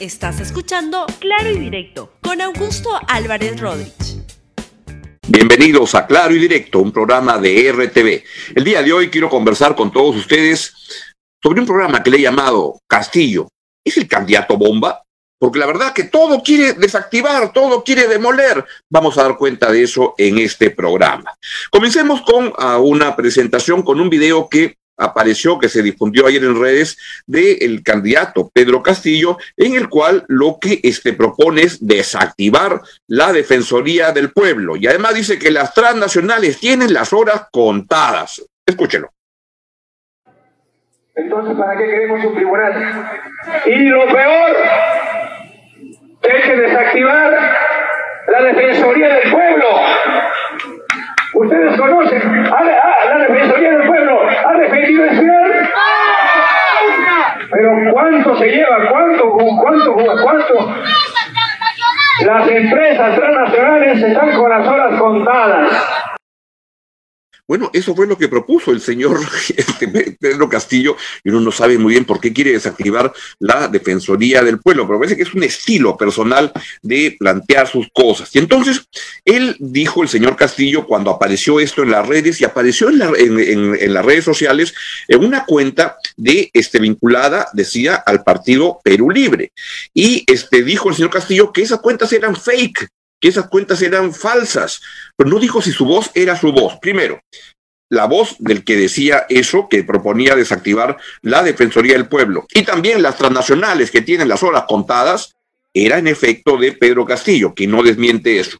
Estás escuchando Claro y Directo con Augusto Álvarez Rodríguez. Bienvenidos a Claro y Directo, un programa de RTV. El día de hoy quiero conversar con todos ustedes sobre un programa que le he llamado Castillo. ¿Es el candidato bomba? Porque la verdad que todo quiere desactivar, todo quiere demoler. Vamos a dar cuenta de eso en este programa. Comencemos con uh, una presentación con un video que apareció, que se difundió ayer en redes, del candidato Pedro Castillo, en el cual lo que este, propone es desactivar la Defensoría del Pueblo. Y además dice que las transnacionales tienen las horas contadas. Escúchelo. Entonces, ¿para qué queremos un tribunal? Y lo peor, hay que desactivar la Defensoría del Pueblo. Ustedes conocen a la, a la Defensoría del Pueblo, ha defendido el ciudad. Pero ¿cuánto se lleva? ¿Cuánto? ¿Cuánto? ¿Cuánto? Las empresas transnacionales están con las horas contadas. Bueno, eso fue lo que propuso el señor este, Pedro Castillo y uno no sabe muy bien por qué quiere desactivar la Defensoría del Pueblo, pero parece que es un estilo personal de plantear sus cosas. Y entonces, él dijo, el señor Castillo, cuando apareció esto en las redes y apareció en, la, en, en, en las redes sociales, en una cuenta de este vinculada, decía, al partido Perú Libre. Y este dijo el señor Castillo que esas cuentas eran fake, que esas cuentas eran falsas, pero no dijo si su voz era su voz. Primero, la voz del que decía eso, que proponía desactivar la Defensoría del Pueblo, y también las transnacionales que tienen las horas contadas, era en efecto de Pedro Castillo, que no desmiente eso.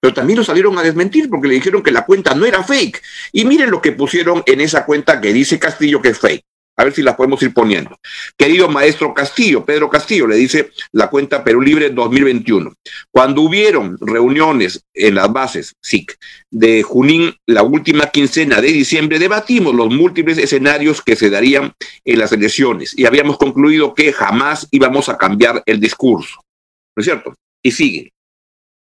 Pero también lo salieron a desmentir porque le dijeron que la cuenta no era fake. Y miren lo que pusieron en esa cuenta que dice Castillo que es fake. A ver si las podemos ir poniendo. Querido maestro Castillo, Pedro Castillo, le dice la cuenta Perú Libre 2021. Cuando hubieron reuniones en las bases SIC de Junín, la última quincena de diciembre, debatimos los múltiples escenarios que se darían en las elecciones y habíamos concluido que jamás íbamos a cambiar el discurso. ¿No es cierto? Y sigue.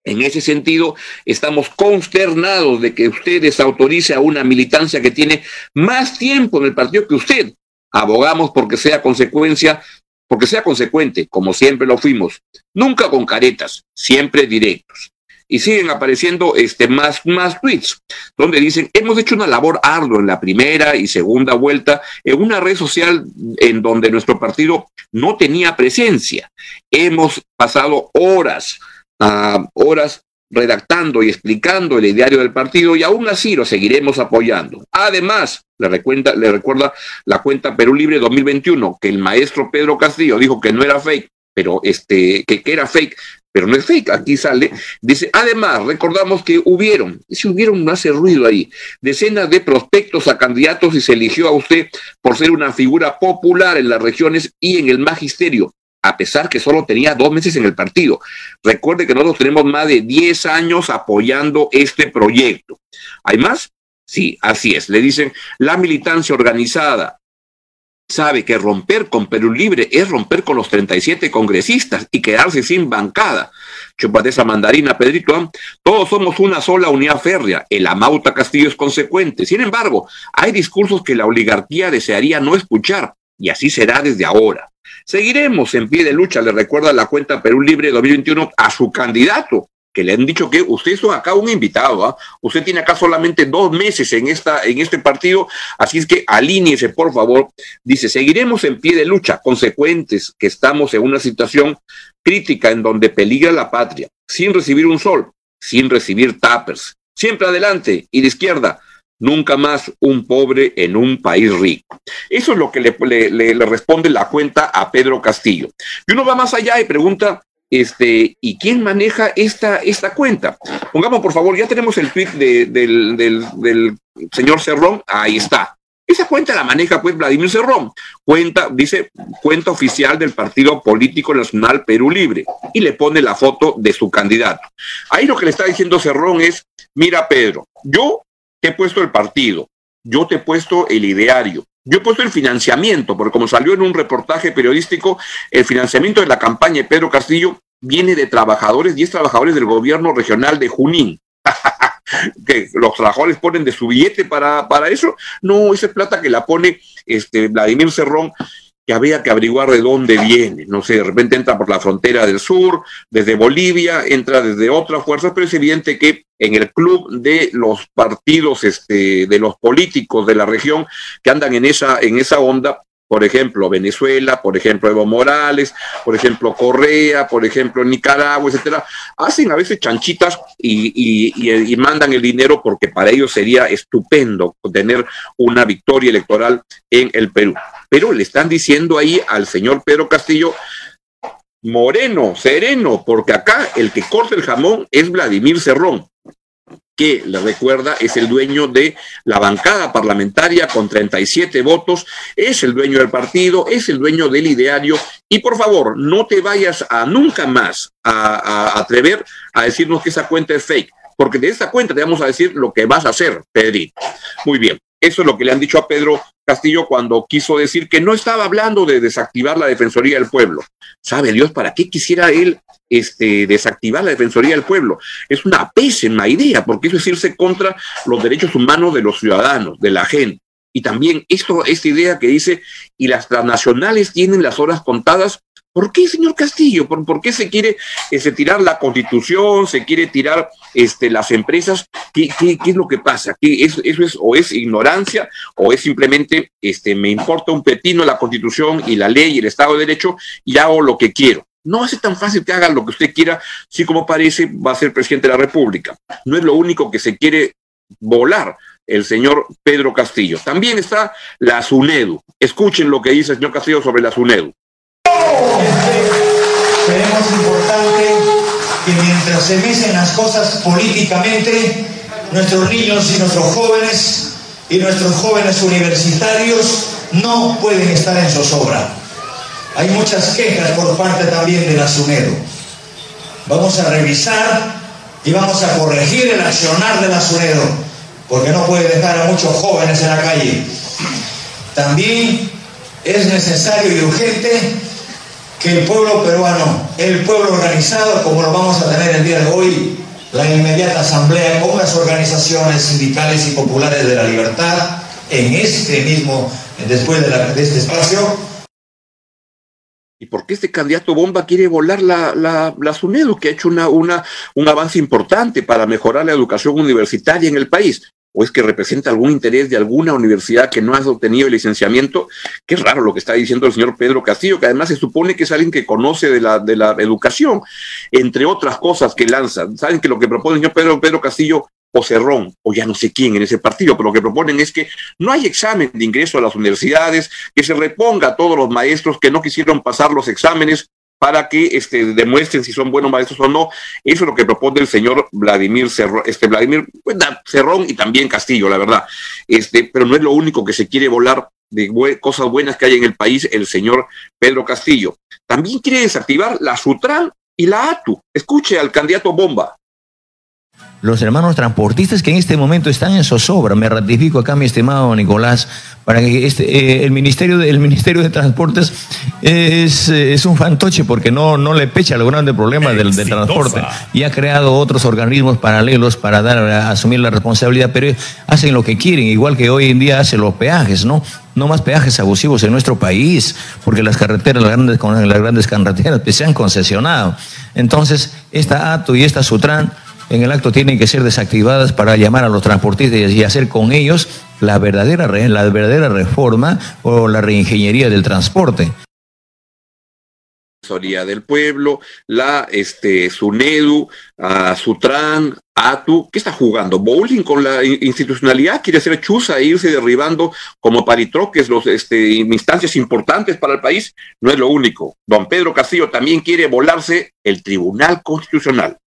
En ese sentido, estamos consternados de que usted desautorice a una militancia que tiene más tiempo en el partido que usted abogamos porque sea consecuencia, porque sea consecuente, como siempre lo fuimos, nunca con caretas, siempre directos. Y siguen apareciendo este, más, más tweets, donde dicen, hemos hecho una labor ardua en la primera y segunda vuelta en una red social en donde nuestro partido no tenía presencia. Hemos pasado horas, uh, horas redactando y explicando el ideario del partido y aún así lo seguiremos apoyando. Además, le recuerda, le recuerda la cuenta Perú Libre 2021, que el maestro Pedro Castillo dijo que no era fake, pero este, que, que era fake, pero no es fake, aquí sale, dice, además, recordamos que hubieron, si hubieron no hace ruido ahí, decenas de prospectos a candidatos y se eligió a usted por ser una figura popular en las regiones y en el magisterio a pesar que solo tenía dos meses en el partido. Recuerde que nosotros tenemos más de 10 años apoyando este proyecto. ¿Hay más? Sí, así es. Le dicen, la militancia organizada sabe que romper con Perú Libre es romper con los 37 congresistas y quedarse sin bancada. Chupate esa mandarina, Pedrito. ¿eh? Todos somos una sola unidad férrea. El Amauta Castillo es consecuente. Sin embargo, hay discursos que la oligarquía desearía no escuchar y así será desde ahora. Seguiremos en pie de lucha, le recuerda la cuenta Perú Libre 2021 a su candidato, que le han dicho que usted es acá un invitado, ¿ah? usted tiene acá solamente dos meses en, esta, en este partido, así es que alíñese, por favor. Dice, seguiremos en pie de lucha, consecuentes, que estamos en una situación crítica en donde peligra la patria, sin recibir un sol, sin recibir tappers. Siempre adelante y de izquierda, Nunca más un pobre en un país rico. Eso es lo que le, responde la cuenta a Pedro Castillo. Y uno va más allá y pregunta, este, ¿y quién maneja esta, esta cuenta? Pongamos, por favor, ya tenemos el tweet de, del, del, del señor Cerrón, ahí está. Esa cuenta la maneja pues Vladimir Cerrón, cuenta, dice, cuenta oficial del Partido Político Nacional Perú Libre, y le pone la foto de su candidato. Ahí lo que le está diciendo Cerrón es, mira Pedro, yo te he puesto el partido, yo te he puesto el ideario, yo he puesto el financiamiento, porque como salió en un reportaje periodístico, el financiamiento de la campaña de Pedro Castillo viene de trabajadores, 10 trabajadores del gobierno regional de Junín. que los trabajadores ponen de su billete para, para eso. No, esa es plata que la pone este, Vladimir Cerrón que había que averiguar de dónde viene. No sé, de repente entra por la frontera del sur, desde Bolivia, entra desde otras fuerzas, pero es evidente que en el club de los partidos, este, de los políticos de la región que andan en esa, en esa onda, por ejemplo, Venezuela, por ejemplo, Evo Morales, por ejemplo, Correa, por ejemplo, Nicaragua, etcétera, hacen a veces chanchitas y, y, mandan el dinero porque para ellos sería estupendo tener una victoria electoral en el Perú. Pero le están diciendo ahí al señor Pedro Castillo, moreno, sereno, porque acá el que corta el jamón es Vladimir Cerrón que le recuerda es el dueño de la bancada parlamentaria con 37 votos, es el dueño del partido, es el dueño del ideario y por favor no te vayas a nunca más a, atrever a decirnos que esa cuenta es fake, porque de esa cuenta te vamos a decir lo que vas a hacer, Pedrito. Muy bien, eso es lo que le han dicho a Pedro Castillo cuando quiso decir que no estaba hablando de desactivar la Defensoría del Pueblo. ¿Sabe Dios para qué quisiera él este, desactivar la Defensoría del Pueblo. Es una pésima idea, porque eso es irse contra los derechos humanos de los ciudadanos, de la gente. Y también esto, esta idea que dice, y las transnacionales tienen las horas contadas, ¿por qué, señor Castillo? ¿Por, qué se quiere este, tirar la constitución, se quiere tirar este, las empresas? ¿Qué, es lo que pasa? ¿Qué, eso, eso, es o es ignorancia o es simplemente, este, me importa un pepino la constitución y la ley y el Estado de Derecho y hago lo que quiero? No hace tan fácil que haga lo que usted quiera, si como parece va a ser presidente de la República. No es lo único que se quiere volar el señor Pedro Castillo. También está la SUNEDU. Escuchen lo que dice el señor Castillo sobre la SUNEDU. Creemos importante que mientras se mecen las cosas políticamente, nuestros niños y nuestros jóvenes y nuestros jóvenes universitarios no pueden estar en zozobra. Hay muchas quejas por parte también de la SUNEDO. Vamos a revisar y vamos a corregir el accionar de la SUNEDO, porque no puede dejar a muchos jóvenes en la calle. También es necesario y urgente que el pueblo peruano, el pueblo organizado, como lo vamos a tener el día de hoy, la inmediata asamblea con las organizaciones sindicales y populares de la libertad, en este mismo, después de, este espacio, ¿Y por qué este candidato bomba quiere volar la, la, SUNEDU, que ha hecho un avance importante para mejorar la educación universitaria en el país? ¿O es que representa algún interés de alguna universidad que no ha obtenido el licenciamiento? Qué raro lo que está diciendo el señor Pedro Castillo, que además se supone que es alguien que conoce de la, de la educación, entre otras cosas que lanza. Saben que lo que propone el señor Pedro, Pedro Castillo o Cerrón, o ya no sé quién en ese partido, pero lo que proponen es que no hay examen de ingreso a las universidades, que se reponga a todos los maestros que no quisieron pasar los exámenes para que este, demuestren si son buenos maestros o no. Eso es lo que propone el señor Vladimir Cerrón, este, Vladimir Cerrón y también Castillo, la verdad. Este, pero no es lo único que se quiere volar de cosas buenas que hay en el país el señor Pedro Castillo. También quiere desactivar la Sutran y la ATU. Escuche al candidato Bomba los hermanos transportistas que en este momento están en zozobra. Me ratifico acá, mi estimado Nicolás, para que este, eh, el, ministerio de, Ministerio de Transportes es, es, un fantoche porque no, no le pecha los grandes problemas del, del, transporte y ha creado otros organismos paralelos para dar a asumir la responsabilidad, pero hacen lo que quieren, igual que hoy en día hacen los peajes, ¿no? No más peajes abusivos en nuestro país, porque las carreteras, las grandes, las grandes carreteras pues, se han concesionado. Entonces, esta ATO y esta SUTRAN en el acto tienen que ser desactivadas para llamar a los transportistas y hacer con ellos la verdadera, la verdadera reforma o la reingeniería del transporte del Pueblo, la este, SUNEDU, a SUTRAN, ATU, ¿qué está jugando? ¿Bowling con la institucionalidad? ¿Quiere hacer chuza e irse derribando como paritroques los este, instancias importantes para el país? No es lo único. Don Pedro Castillo también quiere volarse el Tribunal Constitucional.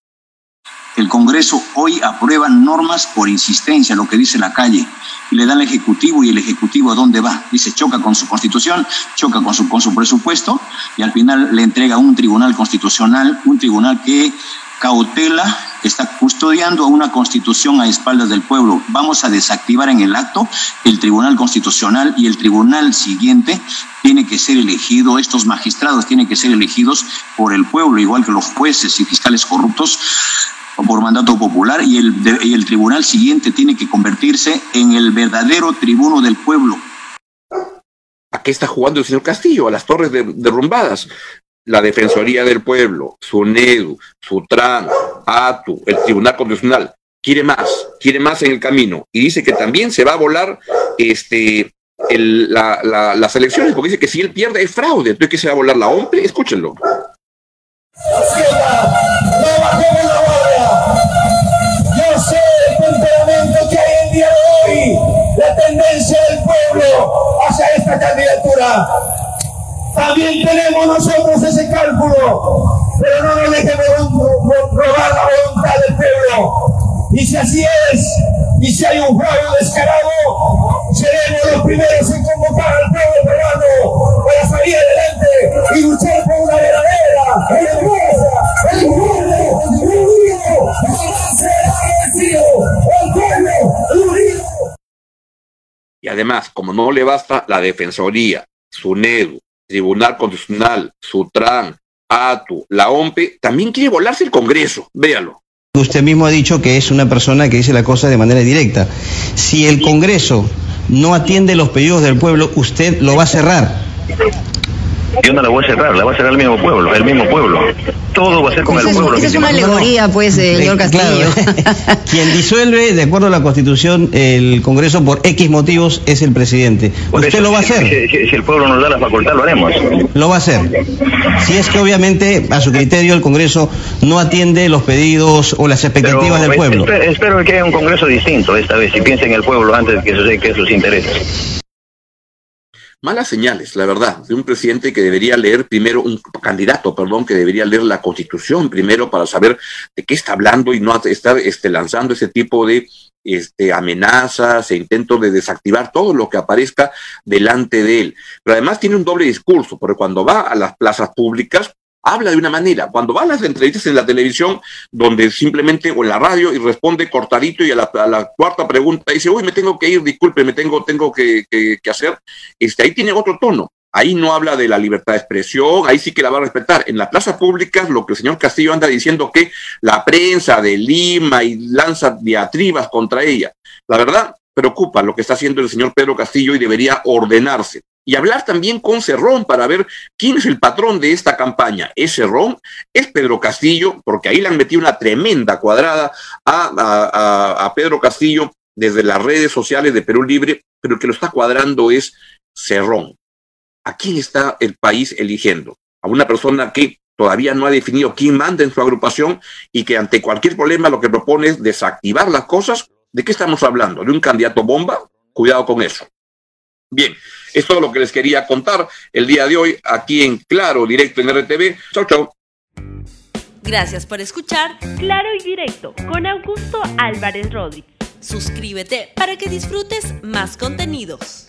El Congreso hoy aprueba normas por insistencia, lo que dice la calle, y le da al Ejecutivo y el Ejecutivo a dónde va. Dice, choca con su constitución, choca con su, con su presupuesto, y al final le entrega un tribunal constitucional, un tribunal que cautela, está custodiando una constitución a espaldas del pueblo. Vamos a desactivar en el acto el Tribunal Constitucional y el tribunal siguiente tiene que ser elegido, estos magistrados tienen que ser elegidos por el pueblo, igual que los jueces y fiscales corruptos por mandato popular y el, y el tribunal siguiente tiene que convertirse en el verdadero tribuno del pueblo. ¿A qué está jugando el señor Castillo? A las torres derrumbadas. La Defensoría del Pueblo, SUNEDU, SUTRAN, ATU, el Tribunal Constitucional, quiere más, quiere más en el camino. Y dice que también se va a volar este, las elecciones, porque dice que si él pierde es fraude. Entonces, ¿qué se va a volar la OMPE? Escúchenlo. También tenemos nosotros ese cálculo, pero no nos dejemos robar la voluntad del pueblo. Y si así es, y si hay un fraude descarado, seremos los primeros en convocar al pueblo peruano para salir adelante y luchar por una verdadera y además, como no le basta la Defensoría, SUNEDU, Tribunal Constitucional, SUTRAN, ATU, la OMPE, también quiere volarse el Congreso. Véalo. Usted mismo ha dicho que es una persona que dice la cosa de manera directa. Si el Congreso no atiende los pedidos del pueblo, usted lo va a cerrar. Yo no la voy a cerrar, la va a cerrar el mismo pueblo, el mismo pueblo. Todo va a ser con el pueblo. Esa es una alegoría, pues, señor Castillo. Quien disuelve, de acuerdo a la Constitución, el Congreso por X motivos es el presidente. ¿Usted lo va a hacer? Si, el pueblo nos da la facultad, lo haremos. Lo va a hacer. Si es que, obviamente, a su criterio, el Congreso no atiende los pedidos o las expectativas del pueblo. Espero, que haya un Congreso distinto esta vez, si piensa en el pueblo antes de que que sus intereses malas señales, la verdad, de un presidente que debería leer primero, un candidato, perdón, que debería leer la constitución primero para saber de qué está hablando y no estar este, lanzando ese tipo de este, amenazas e intentos de desactivar todo lo que aparezca delante de él. Pero además tiene un doble discurso, porque cuando va a las plazas públicas, habla de una manera. Cuando va a las entrevistas en la televisión, donde simplemente, o en la radio, y responde cortadito y a la, cuarta pregunta dice, uy, me tengo que ir, disculpe, me tengo, tengo que, hacer, este, ahí tiene otro tono. Ahí no habla de la libertad de expresión, ahí sí que la va a respetar. En las plazas públicas, lo que el señor Castillo anda diciendo que la prensa de Lima y lanza diatribas contra ella. La verdad, preocupa lo que está haciendo el señor Pedro Castillo y debería ordenarse y hablar también con Cerrón para ver quién es el patrón de esta campaña. ¿Es Cerrón? ¿Es Pedro Castillo? Porque ahí le han metido una tremenda cuadrada a, Pedro Castillo desde las redes sociales de Perú Libre, pero el que lo está cuadrando es Cerrón. ¿A quién está el país eligiendo? A una persona que todavía no ha definido quién manda en su agrupación y que ante cualquier problema lo que propone es desactivar las cosas. ¿De qué estamos hablando? ¿De un candidato bomba? Cuidado con eso. Bien, es todo lo que les quería contar el día de hoy aquí en Claro, directo en RTV. Chau, chau. Gracias por escuchar Claro y Directo con Augusto Álvarez Rodríguez. Suscríbete para que disfrutes más contenidos.